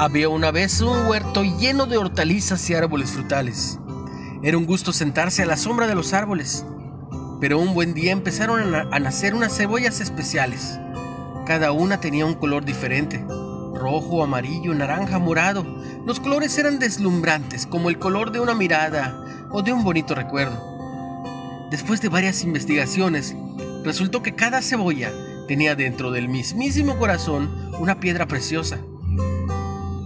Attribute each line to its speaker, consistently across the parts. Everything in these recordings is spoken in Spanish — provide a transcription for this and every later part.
Speaker 1: Había una vez un huerto lleno de hortalizas y árboles frutales. Era un gusto sentarse a la sombra de los árboles. Pero un buen día empezaron a nacer unas cebollas especiales. Cada una tenía un color diferente. Rojo, amarillo, naranja, morado. Los colores eran deslumbrantes, como el color de una mirada o de un bonito recuerdo. Después de varias investigaciones, resultó que cada cebolla tenía dentro del mismísimo corazón una piedra preciosa.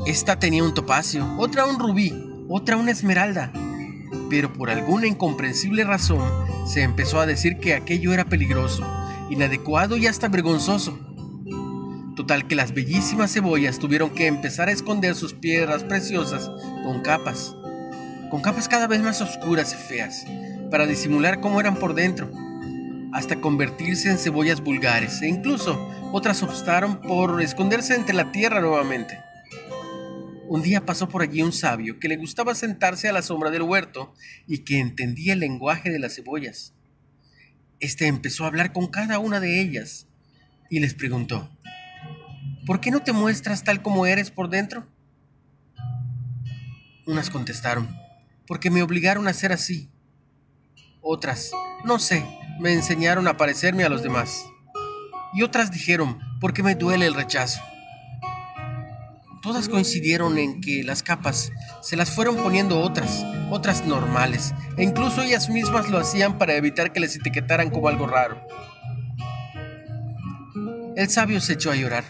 Speaker 1: Esta tenía un topacio, otra un rubí, otra una esmeralda. Pero por alguna incomprensible razón se empezó a decir que aquello era peligroso, inadecuado y hasta vergonzoso. Total que las bellísimas cebollas tuvieron que empezar a esconder sus piedras preciosas con capas, con capas cada vez más oscuras y feas, para disimular cómo eran por dentro hasta convertirse en cebollas vulgares e incluso otras optaron por esconderse entre la tierra nuevamente. Un día pasó por allí un sabio que le gustaba sentarse a la sombra del huerto y que entendía el lenguaje de las cebollas. Este empezó a hablar con cada una de ellas y les preguntó, ¿por qué no te muestras tal como eres por dentro? Unas contestaron, porque me obligaron a ser así. Otras, no sé, me enseñaron a parecerme a los demás. Y otras dijeron, porque me duele el rechazo. Todas coincidieron en que las capas se las fueron poniendo otras, otras normales, e incluso ellas mismas lo hacían para evitar que les etiquetaran como algo raro. El sabio se echó a llorar,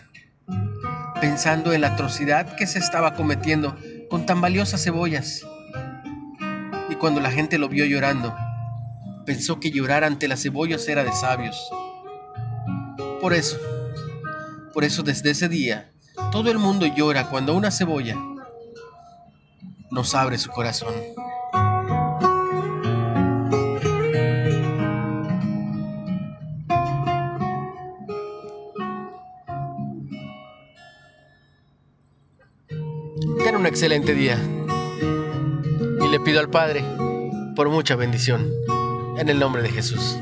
Speaker 1: pensando en la atrocidad que se estaba cometiendo con tan valiosas cebollas. Y cuando la gente lo vio llorando, pensó que llorar ante las cebollas era de sabios. Por eso, por eso desde ese día, todo el mundo llora cuando una cebolla nos abre su corazón. Ten un excelente día. Y le pido al Padre por mucha bendición. En el nombre de Jesús.